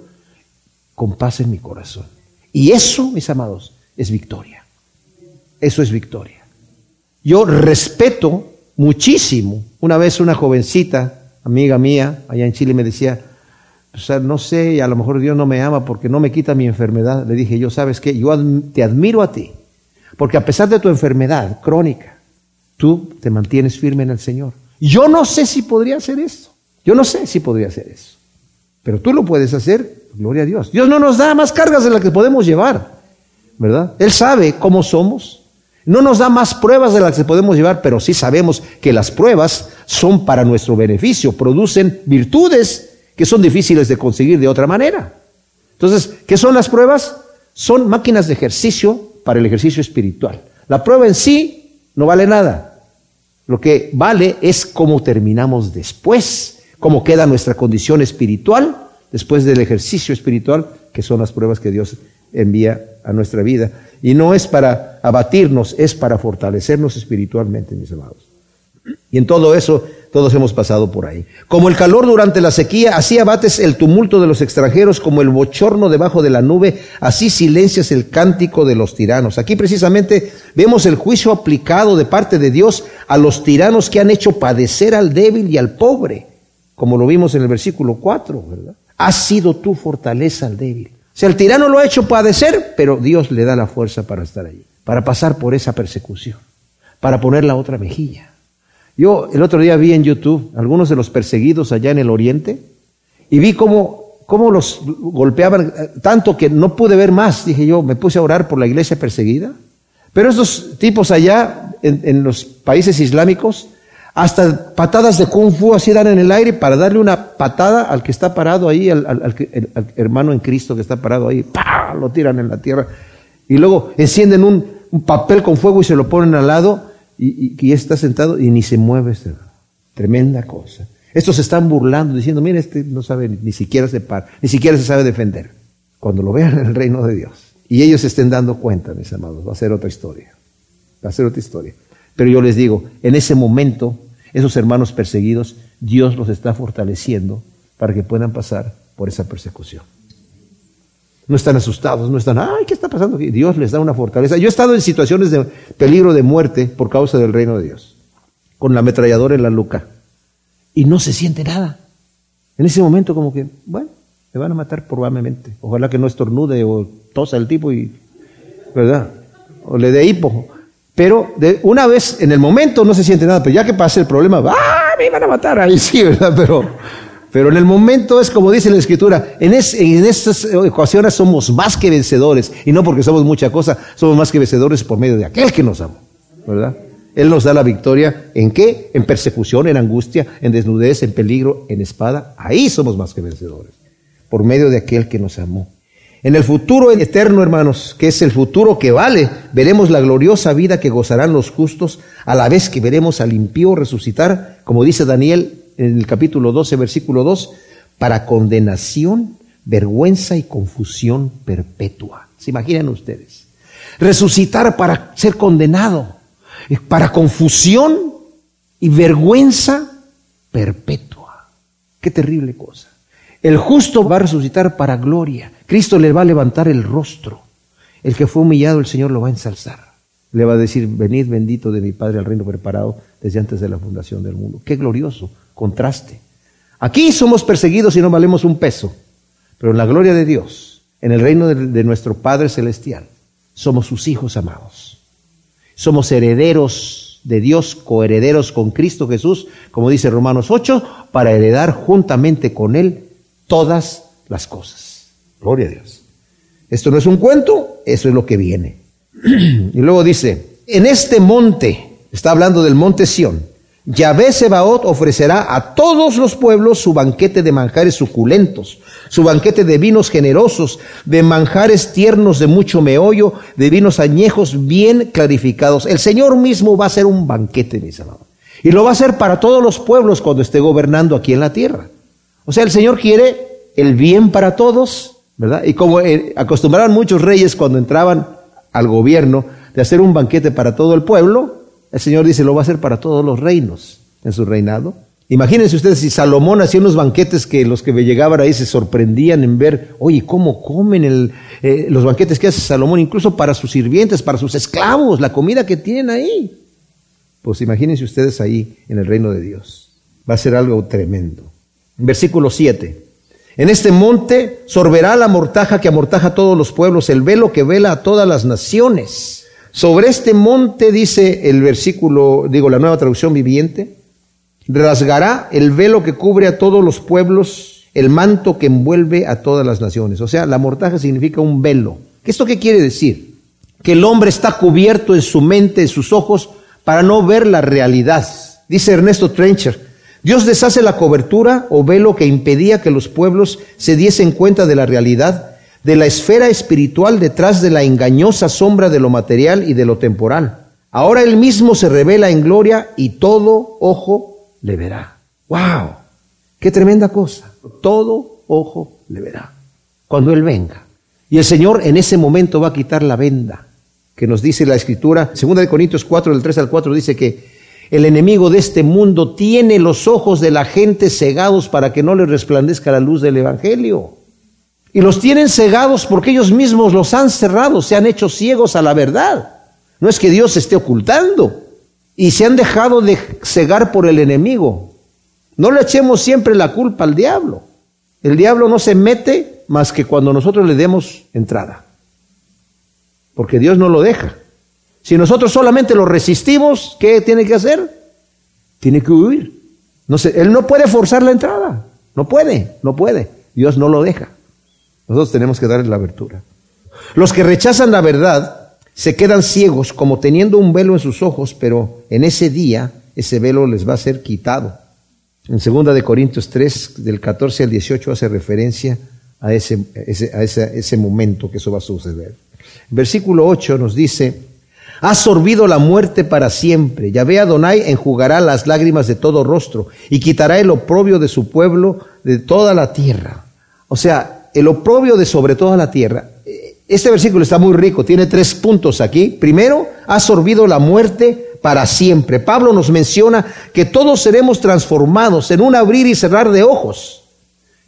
con paz en mi corazón. Y eso, mis amados, es victoria. Eso es victoria. Yo respeto muchísimo. Una vez una jovencita, amiga mía, allá en Chile, me decía, o sea, no sé, a lo mejor Dios no me ama porque no me quita mi enfermedad. Le dije, yo sabes qué, yo te admiro a ti, porque a pesar de tu enfermedad crónica, tú te mantienes firme en el Señor. Yo no sé si podría hacer eso. Yo no sé si podría hacer eso. Pero tú lo puedes hacer, gloria a Dios. Dios no nos da más cargas de las que podemos llevar, ¿verdad? Él sabe cómo somos. No nos da más pruebas de las que podemos llevar, pero sí sabemos que las pruebas son para nuestro beneficio, producen virtudes que son difíciles de conseguir de otra manera. Entonces, ¿qué son las pruebas? Son máquinas de ejercicio para el ejercicio espiritual. La prueba en sí no vale nada. Lo que vale es cómo terminamos después, cómo queda nuestra condición espiritual después del ejercicio espiritual, que son las pruebas que Dios envía a nuestra vida. Y no es para abatirnos, es para fortalecernos espiritualmente, mis amados. Y en todo eso, todos hemos pasado por ahí. Como el calor durante la sequía, así abates el tumulto de los extranjeros, como el bochorno debajo de la nube, así silencias el cántico de los tiranos. Aquí precisamente vemos el juicio aplicado de parte de Dios a los tiranos que han hecho padecer al débil y al pobre, como lo vimos en el versículo 4, ¿verdad? Has sido tu fortaleza al débil. Sea, el tirano lo ha hecho padecer, pero Dios le da la fuerza para estar allí, para pasar por esa persecución, para poner la otra mejilla. Yo el otro día vi en YouTube algunos de los perseguidos allá en el oriente y vi cómo, cómo los golpeaban eh, tanto que no pude ver más. Dije yo, me puse a orar por la iglesia perseguida. Pero estos tipos allá en los países islámicos hasta patadas de kung fu así dan en el aire para darle una patada al que está parado ahí, al, hermano en Cristo que está parado ahí, ¡pah! lo tiran en la tierra. Y luego encienden un, papel con fuego y se lo ponen al lado y, y, está sentado y ni se mueve. Tremenda cosa. Estos se están burlando, diciendo, mire, este no sabe ni siquiera se para, ni siquiera se sabe defender. Cuando lo vean en el reino de Dios y ellos estén dando cuenta, mis amados, va a ser otra historia. Va a ser otra historia. Pero yo les digo, en ese momento, esos hermanos perseguidos, Dios los está fortaleciendo para que puedan pasar por esa persecución. No están asustados, no están, ay, ¿qué está pasando? Dios les da una fortaleza. Yo he estado en situaciones de peligro de muerte por causa del reino de Dios, con la ametralladora en la nuca, y no se siente nada. En ese momento como que, bueno, me van a matar probablemente. Ojalá que no estornude o tosa el tipo y, ¿verdad? O le dé hipo. Pero de una vez, en el momento no se siente nada, pero ya que pase el problema, ¡ah! Me van a matar. Ahí sí, ¿verdad? Pero, pero en el momento es como dice la Escritura, en, en estas ocasiones somos más que vencedores, y no porque somos mucha cosa, somos más que vencedores por medio de aquel que nos amó, ¿verdad? Él nos da la victoria en qué? En persecución, en angustia, en desnudez, en peligro, en espada. Ahí somos más que vencedores, por medio de aquel que nos amó. En el futuro eterno, hermanos, que es el futuro que vale, veremos la gloriosa vida que gozarán los justos, a la vez que veremos al impío resucitar, como dice Daniel en el capítulo 12, versículo 2, para condenación, vergüenza y confusión perpetua. ¿Se imaginan ustedes? Resucitar para ser condenado, para confusión y vergüenza perpetua. Qué terrible cosa. El justo va a resucitar para gloria. Cristo le va a levantar el rostro. El que fue humillado, el Señor lo va a ensalzar. Le va a decir, venid bendito de mi Padre al reino preparado desde antes de la fundación del mundo. Qué glorioso contraste. Aquí somos perseguidos y no valemos un peso, pero en la gloria de Dios, en el reino de, de nuestro Padre Celestial, somos sus hijos amados. Somos herederos de Dios, coherederos con Cristo Jesús, como dice Romanos 8, para heredar juntamente con Él todas las cosas. Gloria a Dios. Esto no es un cuento, eso es lo que viene. *clears throat* y luego dice, en este monte, está hablando del monte Sión, Yahvé Sebaot ofrecerá a todos los pueblos su banquete de manjares suculentos, su banquete de vinos generosos, de manjares tiernos de mucho meollo, de vinos añejos bien clarificados. El Señor mismo va a hacer un banquete, mis amados. Y lo va a hacer para todos los pueblos cuando esté gobernando aquí en la tierra. O sea, el Señor quiere el bien para todos, Y como eh, acostumbraban muchos reyes cuando entraban al gobierno de hacer un banquete para todo el pueblo, el Señor dice, lo va a hacer para todos los reinos en su reinado. Imagínense ustedes si Salomón hacía unos banquetes que los que llegaban ahí se sorprendían en ver, oye, cómo comen eh, los banquetes que hace Salomón, incluso para sus sirvientes, para sus esclavos, la comida que tienen ahí. Pues imagínense ustedes ahí en el reino de Dios. Va a ser algo tremendo. Versículo 7. En este monte sorberá la mortaja que amortaja a todos los pueblos, el velo que vela a todas las naciones. Sobre este monte, dice el versículo, digo la nueva traducción viviente, rasgará el velo que cubre a todos los pueblos, el manto que envuelve a todas las naciones. O sea, la mortaja significa un velo. ¿Esto qué quiere decir? Que el hombre está cubierto en su mente, en sus ojos, para no ver la realidad. Dice Ernesto Trencher, Dios deshace la cobertura o velo que impedía que los pueblos se diesen cuenta de la realidad, de la esfera espiritual detrás de la engañosa sombra de lo material y de lo temporal. Ahora Él mismo se revela en gloria y todo ojo le verá. ¡Wow! ¡Qué tremenda cosa! Todo ojo le verá. Cuando Él venga. Y el Señor en ese momento va a quitar la venda que nos dice la Escritura. Segunda de Corintios 4, del 3 al 4 dice que el enemigo de este mundo tiene los ojos de la gente cegados para que no le resplandezca la luz del Evangelio. Y los tienen cegados porque ellos mismos los han cerrado, se han hecho ciegos a la verdad. No es que Dios esté ocultando. Y se han dejado de cegar por el enemigo. No le echemos siempre la culpa al diablo. El diablo no se mete más que cuando nosotros le demos entrada. Porque Dios no lo deja. Si nosotros solamente lo resistimos, ¿qué tiene que hacer? Tiene que huir. Él no puede forzar la entrada. No puede, no puede. Dios no lo deja. Nosotros tenemos que darle la abertura. Los que rechazan la verdad se quedan ciegos como teniendo un velo en sus ojos, pero en ese día ese velo les va a ser quitado. En 2 de Corintios 3, del 14 al 18, hace referencia a ese, a ese momento que eso va a suceder. Versículo 8 nos dice, ha sorbido la muerte para siempre. Yahvé Adonai enjugará las lágrimas de todo rostro y quitará el oprobio de su pueblo de toda la tierra. O sea, el oprobio de sobre toda la tierra. Este versículo está muy rico, tiene tres puntos aquí. Primero, ha sorbido la muerte para siempre. Pablo nos menciona que todos seremos transformados en un abrir y cerrar de ojos,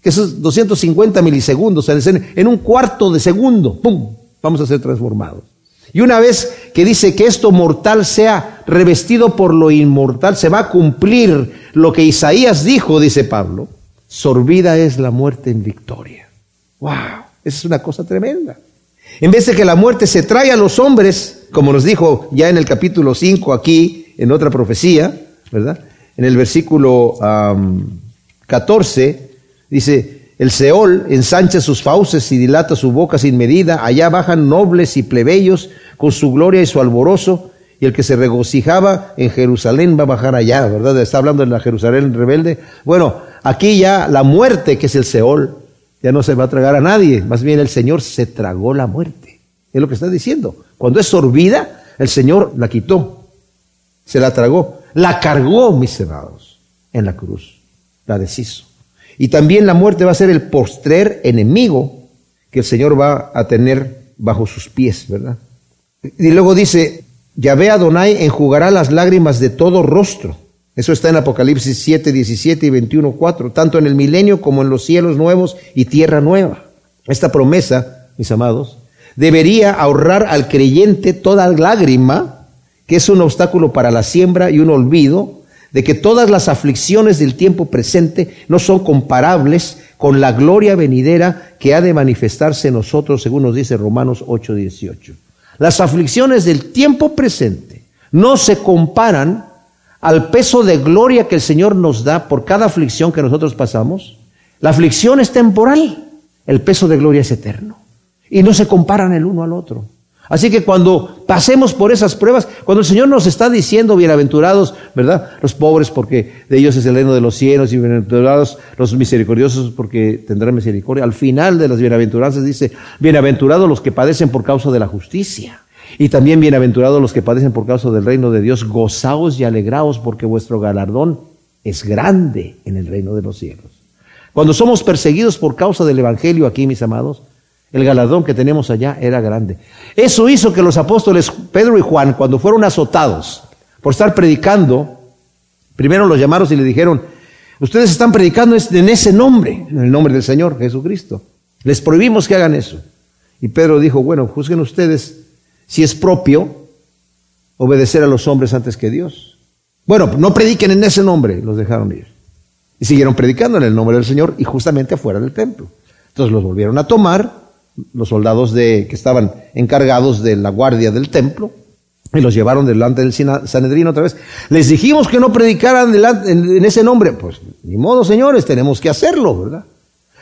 que esos 250 milisegundos, en un cuarto de segundo, ¡pum!, vamos a ser transformados. Y una vez que dice que esto mortal sea revestido por lo inmortal, se va a cumplir lo que Isaías dijo, dice Pablo, sorbida es la muerte en victoria. ¡Wow! Esa es una cosa tremenda. En vez de que la muerte se trae a los hombres, como nos dijo ya en el capítulo 5 aquí, en otra profecía, ¿verdad? En el versículo 14, dice, el Seol ensancha sus fauces y dilata su boca sin medida, allá bajan nobles y plebeyos con su gloria y su alborozo, y el que se regocijaba en Jerusalén va a bajar allá, ¿verdad? Está hablando de la Jerusalén rebelde. Bueno, aquí ya la muerte, que es el Seol, ya no se va a tragar a nadie, más bien el Señor se tragó la muerte. Es lo que está diciendo. Cuando es sorbida, el Señor la quitó, se la tragó, la cargó, mis hermanos, en la cruz, la deshizo. Y también la muerte va a ser el postrer enemigo que el Señor va a tener bajo sus pies, ¿verdad? Y luego dice, Yahvé Adonai enjugará las lágrimas de todo rostro eso está en Apocalipsis 7, 17 y 21, 4, tanto en el milenio como en los cielos nuevos y tierra nueva. Esta promesa, mis amados, debería ahorrar al creyente toda lágrima, que es un obstáculo para la siembra y un olvido de que todas las aflicciones del tiempo presente no son comparables con la gloria venidera que ha de manifestarse en nosotros, según nos dice Romanos 8, 18. Las aflicciones del tiempo presente no se comparan al peso de gloria que el Señor nos da por cada aflicción que nosotros pasamos, la aflicción es temporal, el peso de gloria es eterno. Y no se comparan el uno al otro. Así que cuando pasemos por esas pruebas, cuando el Señor nos está diciendo, bienaventurados, ¿verdad? Los pobres porque de ellos es el reino de los cielos y bienaventurados los misericordiosos porque tendrán misericordia. Al final de las bienaventuranzas dice, bienaventurados los que padecen por causa de la justicia. Y también bienaventurados los que padecen por causa del reino de Dios, gozaos y alegraos porque vuestro galardón es grande en el reino de los cielos. Cuando somos perseguidos por causa del Evangelio aquí, mis amados, el galardón que tenemos allá era grande. Eso hizo que los apóstoles Pedro y Juan, cuando fueron azotados por estar predicando, primero los llamaron y le dijeron, ustedes están predicando en ese nombre, en el nombre del Señor Jesucristo. Les prohibimos que hagan eso. Y Pedro dijo, bueno, juzguen ustedes si es propio obedecer a los hombres antes que Dios. Bueno, no prediquen en ese nombre, los dejaron ir. Y siguieron predicando en el nombre del Señor y justamente afuera del templo. Entonces los volvieron a tomar los soldados de, que estaban encargados de la guardia del templo y los llevaron delante del Sanedrín otra vez. Les dijimos que no predicaran en ese nombre. Pues ni modo, señores, tenemos que hacerlo, ¿verdad?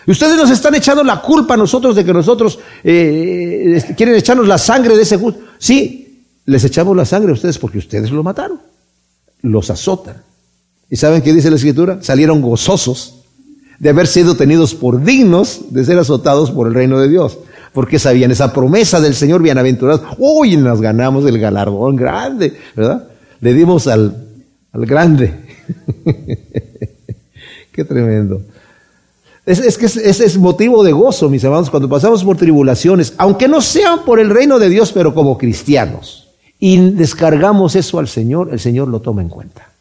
Y ustedes nos están echando la culpa a nosotros de que nosotros eh, quieren echarnos la sangre de ese justo. Sí, les echamos la sangre a ustedes porque ustedes lo mataron. Los azotan. ¿Y saben qué dice la escritura? Salieron gozosos de haber sido tenidos por dignos de ser azotados por el reino de Dios. Porque sabían esa promesa del Señor bienaventurado. Uy, nos ganamos el galardón grande, ¿verdad? Le dimos al, al grande. *laughs* Qué tremendo. Es, que ese es motivo de gozo, mis hermanos, cuando pasamos por tribulaciones, aunque no sean por el reino de Dios, pero como cristianos, y descargamos eso al Señor, el Señor lo toma en cuenta.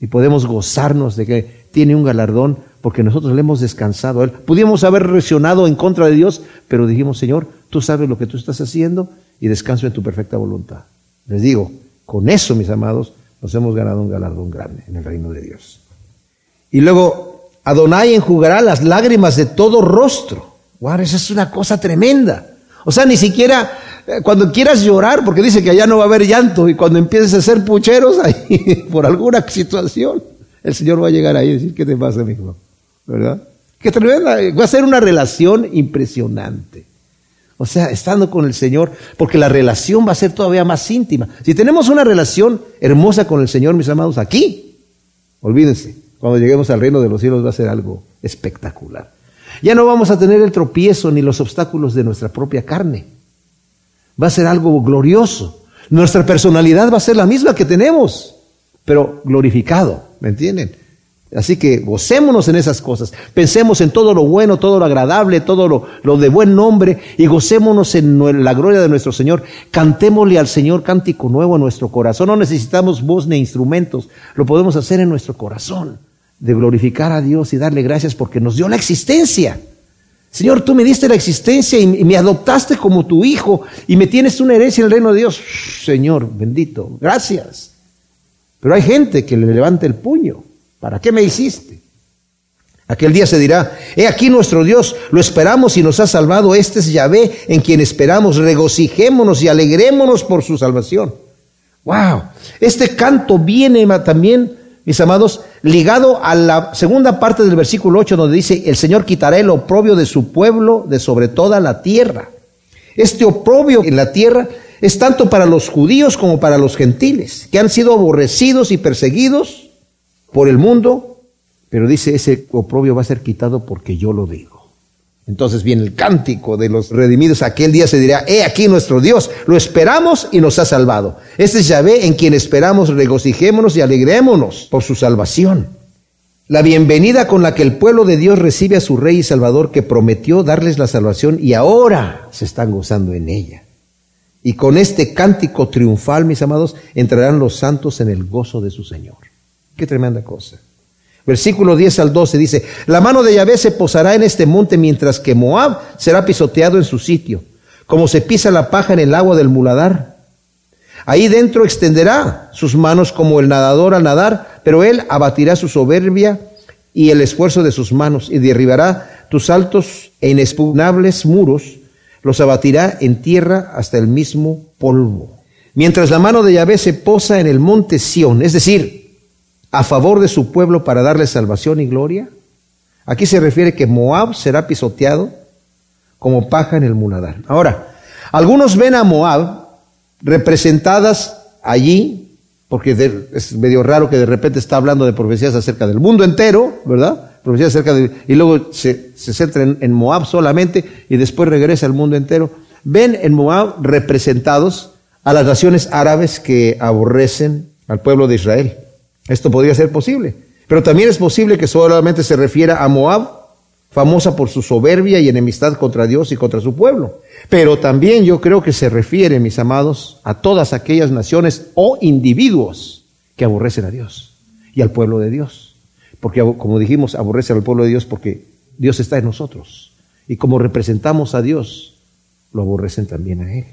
Y podemos gozarnos de que tiene un galardón porque nosotros le hemos descansado a Él. Pudimos haber reaccionado en contra de Dios, pero dijimos, Señor, tú sabes lo que tú estás haciendo y descanso en tu perfecta voluntad. Les digo, con eso, mis amados, nos hemos ganado un galardón grande en el reino de Dios. Y luego Adonai enjugará las lágrimas de todo rostro. Wow, esa es una cosa tremenda. O sea, ni siquiera eh, cuando quieras llorar, porque dice que allá no va a haber llanto, y cuando empieces a ser pucheros *laughs* ahí por alguna situación, el Señor va a llegar ahí y decir, ¿qué te pasa, hijo? ¿Verdad? Que tremenda, va a ser una relación impresionante. O sea, estando con el Señor, porque la relación va a ser todavía más íntima. Si tenemos una relación hermosa con el Señor, mis amados, aquí, olvídense, cuando lleguemos al reino de los cielos va a ser algo espectacular. Ya no vamos a tener el tropiezo ni los obstáculos de nuestra propia carne. Va a ser algo glorioso. Nuestra personalidad va a ser la misma que tenemos, pero glorificado, ¿me entienden? Así que gocémonos en esas cosas. Pensemos en todo lo bueno, todo lo agradable, todo lo, de buen nombre y gocémonos en la gloria de nuestro Señor. Cantémosle al Señor cántico nuevo en nuestro corazón. No necesitamos voz ni instrumentos. Lo podemos hacer en nuestro corazón. De glorificar a Dios y darle gracias porque nos dio la existencia. Señor, tú me diste la existencia y me adoptaste como tu hijo y me tienes una herencia en el reino de Dios. Señor, bendito, gracias. Pero hay gente que le levanta el puño ¿Para qué me hiciste? Aquel día se dirá, he aquí nuestro Dios, lo esperamos y nos ha salvado, este es Yahvé en quien esperamos, regocijémonos y alegrémonos por su salvación. Wow, este canto viene también, mis amados, ligado a la segunda parte del versículo 8 donde dice, el Señor quitará el oprobio de su pueblo de sobre toda la tierra. Este oprobio en la tierra es tanto para los judíos como para los gentiles, que han sido aborrecidos y perseguidos por el mundo, pero dice, ese oprobio va a ser quitado porque yo lo digo. Entonces viene el cántico de los redimidos. Aquel día se dirá, he aquí nuestro Dios, lo esperamos y nos ha salvado. Este es Yahvé en quien esperamos, regocijémonos y alegrémonos por su salvación. La bienvenida con la que el pueblo de Dios recibe a su Rey y Salvador que prometió darles la salvación y ahora se están gozando en ella. Y con este cántico triunfal, mis amados, entrarán los santos en el gozo de su Señor. Qué tremenda cosa. Versículo 10 al 12 dice, la mano de Yahvé se posará en este monte mientras que Moab será pisoteado en su sitio, como se pisa la paja en el agua del muladar. Ahí dentro extenderá sus manos como el nadador al nadar, pero él abatirá su soberbia y el esfuerzo de sus manos y derribará tus altos e inexpugnables muros, los abatirá en tierra hasta el mismo polvo. Mientras la mano de Yahvé se posa en el monte Sión, es decir, a favor de su pueblo para darle salvación y gloria? Aquí se refiere que Moab será pisoteado como paja en el muladar. Ahora, algunos ven a Moab representadas allí, porque es medio raro que de repente está hablando de profecías acerca del mundo entero, ¿verdad? Profecías acerca de, y luego se, centra en, en Moab solamente y después regresa al mundo entero. Ven en Moab representados a las naciones árabes que aborrecen al pueblo de Israel. Esto podría ser posible. Pero también es posible que solamente se refiera a Moab, famosa por su soberbia y enemistad contra Dios y contra su pueblo. Pero también yo creo que se refiere, mis amados, a todas aquellas naciones o individuos que aborrecen a Dios y al pueblo de Dios. Porque, como dijimos, aborrecen al pueblo de Dios porque Dios está en nosotros. Y como representamos a Dios, lo aborrecen también a Él.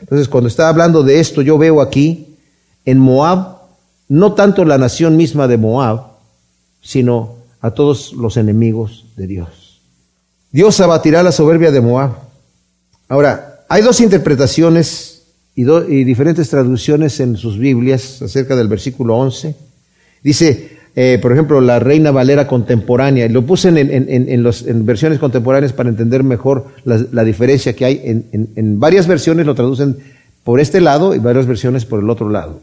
Entonces, cuando está hablando de esto, yo veo aquí en Moab no tanto la nación misma de Moab, sino a todos los enemigos de Dios. Dios abatirá la soberbia de Moab. Ahora, hay dos interpretaciones y, diferentes traducciones en sus Biblias acerca del versículo 11. Dice, eh, por ejemplo, la Reina Valera contemporánea, y lo puse en, en, versiones contemporáneas para entender mejor la, diferencia que hay. en varias versiones lo traducen por este lado y varias versiones por el otro lado.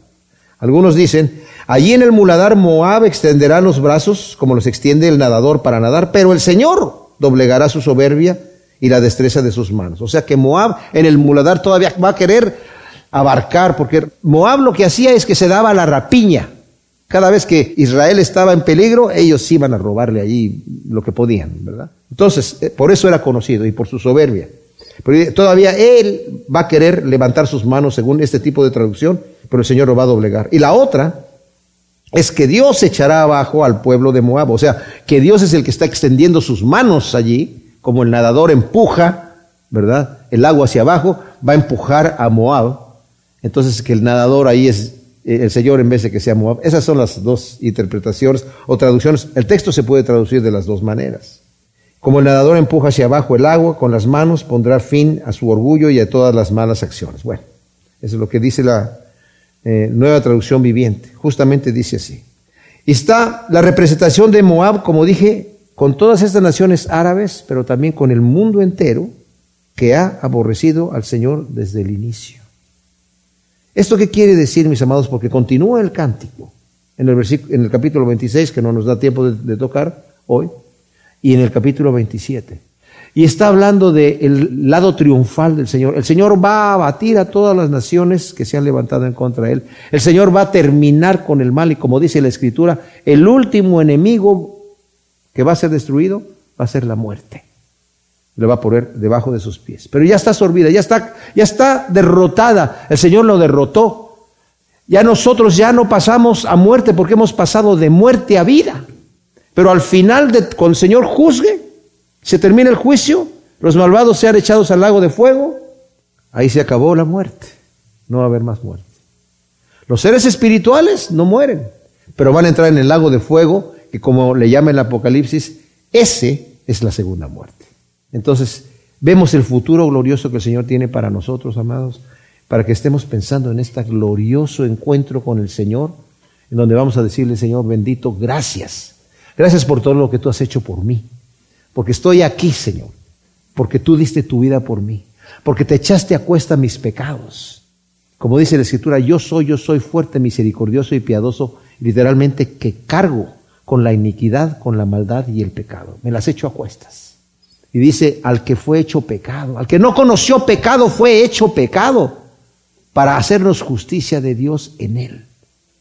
Algunos dicen, allí en el muladar Moab extenderá los brazos como los extiende el nadador para nadar, pero el Señor doblegará su soberbia y la destreza de sus manos. O sea que Moab en el muladar todavía va a querer abarcar, porque Moab lo que hacía es que se daba la rapiña. Cada vez que Israel estaba en peligro, ellos iban a robarle allí lo que podían, ¿verdad? Entonces, eh, por eso era conocido y por su soberbia. Pero todavía él va a querer levantar sus manos según este tipo de traducción, pero el Señor lo va a doblegar. Y la otra es que Dios echará abajo al pueblo de Moab, o sea, que Dios es el que está extendiendo sus manos allí, como el nadador empuja, ¿verdad? El agua hacia abajo, va a empujar a Moab. Entonces que el nadador ahí es el Señor en vez de que sea Moab. Esas son las dos interpretaciones o traducciones. El texto se puede traducir de las dos maneras. Como el nadador empuja hacia abajo el agua con las manos, pondrá fin a su orgullo y a todas las malas acciones. Bueno, eso es lo que dice la eh, nueva traducción viviente. Justamente dice así. Y está la representación de Moab, como dije, con todas estas naciones árabes, pero también con el mundo entero que ha aborrecido al Señor desde el inicio. ¿Esto qué quiere decir, mis amados? Porque continúa el cántico en el, en el capítulo 26, que no nos da tiempo de tocar hoy y en el capítulo 27. Y está hablando del lado triunfal del Señor. El Señor va a abatir a todas las naciones que se han levantado en contra de Él. El Señor va a terminar con el mal y como dice la Escritura, el último enemigo que va a ser destruido va a ser la muerte. Le va a poner debajo de sus pies. Pero ya está sorbida, ya está, ya está derrotada. El Señor lo derrotó. Ya nosotros ya no pasamos a muerte porque hemos pasado de muerte a vida. Pero al final, de, cuando el Señor juzgue, se termina el juicio, los malvados sean echados al lago de fuego, ahí se acabó la muerte. No va a haber más muerte. Los seres espirituales no mueren, pero van a entrar en el lago de fuego, que como le llama el Apocalipsis, ese es la segunda muerte. Entonces, vemos el futuro glorioso que el Señor tiene para nosotros, amados, para que estemos pensando en este glorioso encuentro con el Señor, en donde vamos a decirle, Señor bendito, gracias. Gracias por todo lo que tú has hecho por mí. Porque estoy aquí, Señor. Porque tú diste tu vida por mí. Porque te echaste a cuesta mis pecados. Como dice la Escritura, yo soy, yo soy fuerte, misericordioso y piadoso, literalmente que cargo con la iniquidad, con la maldad y el pecado. Me las echo a cuestas. Y dice, al que fue hecho pecado, al que no conoció pecado, fue hecho pecado para hacernos justicia de Dios en Él.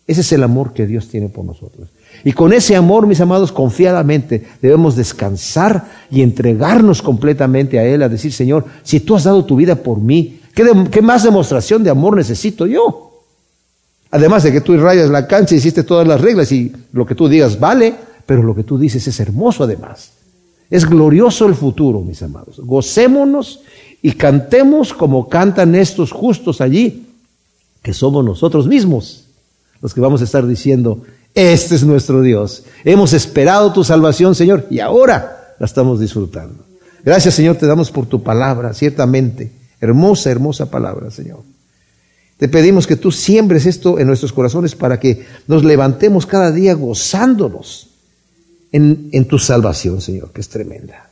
Ese es el amor que Dios tiene por nosotros. Y con ese amor, mis amados, confiadamente debemos descansar y entregarnos completamente a Él, a decir, Señor, si tú has dado tu vida por mí, ¿qué, más demostración de amor necesito yo? Además de que tú rayas la cancha, hiciste todas las reglas y lo que tú digas vale, pero lo que tú dices es hermoso además. Es glorioso el futuro, mis amados. Gocémonos y cantemos como cantan estos justos allí, que somos nosotros mismos los que vamos a estar diciendo, este es nuestro Dios. Hemos esperado tu salvación, Señor, y ahora la estamos disfrutando. Gracias, Señor, te damos por tu palabra, ciertamente. Hermosa, hermosa palabra, Señor. Te pedimos que tú siembres esto en nuestros corazones para que nos levantemos cada día gozándonos en, en tu salvación, Señor, que es tremenda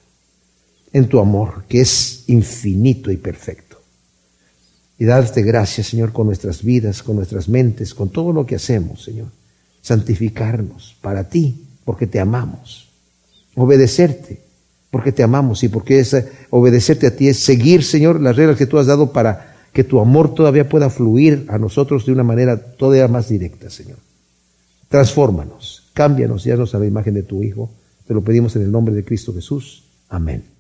en tu amor, que es infinito y perfecto. Y darte gracias, Señor, con nuestras vidas, con nuestras mentes, con todo lo que hacemos, Señor. Santificarnos para ti, porque te amamos. Obedecerte, porque te amamos y porque es, obedecerte a ti es seguir, Señor, las reglas que tú has dado para que tu amor todavía pueda fluir a nosotros de una manera todavía más directa, Señor. Transfórmanos, cámbianos y haznos a la imagen de tu Hijo. Te lo pedimos en el nombre de Cristo Jesús. Amén.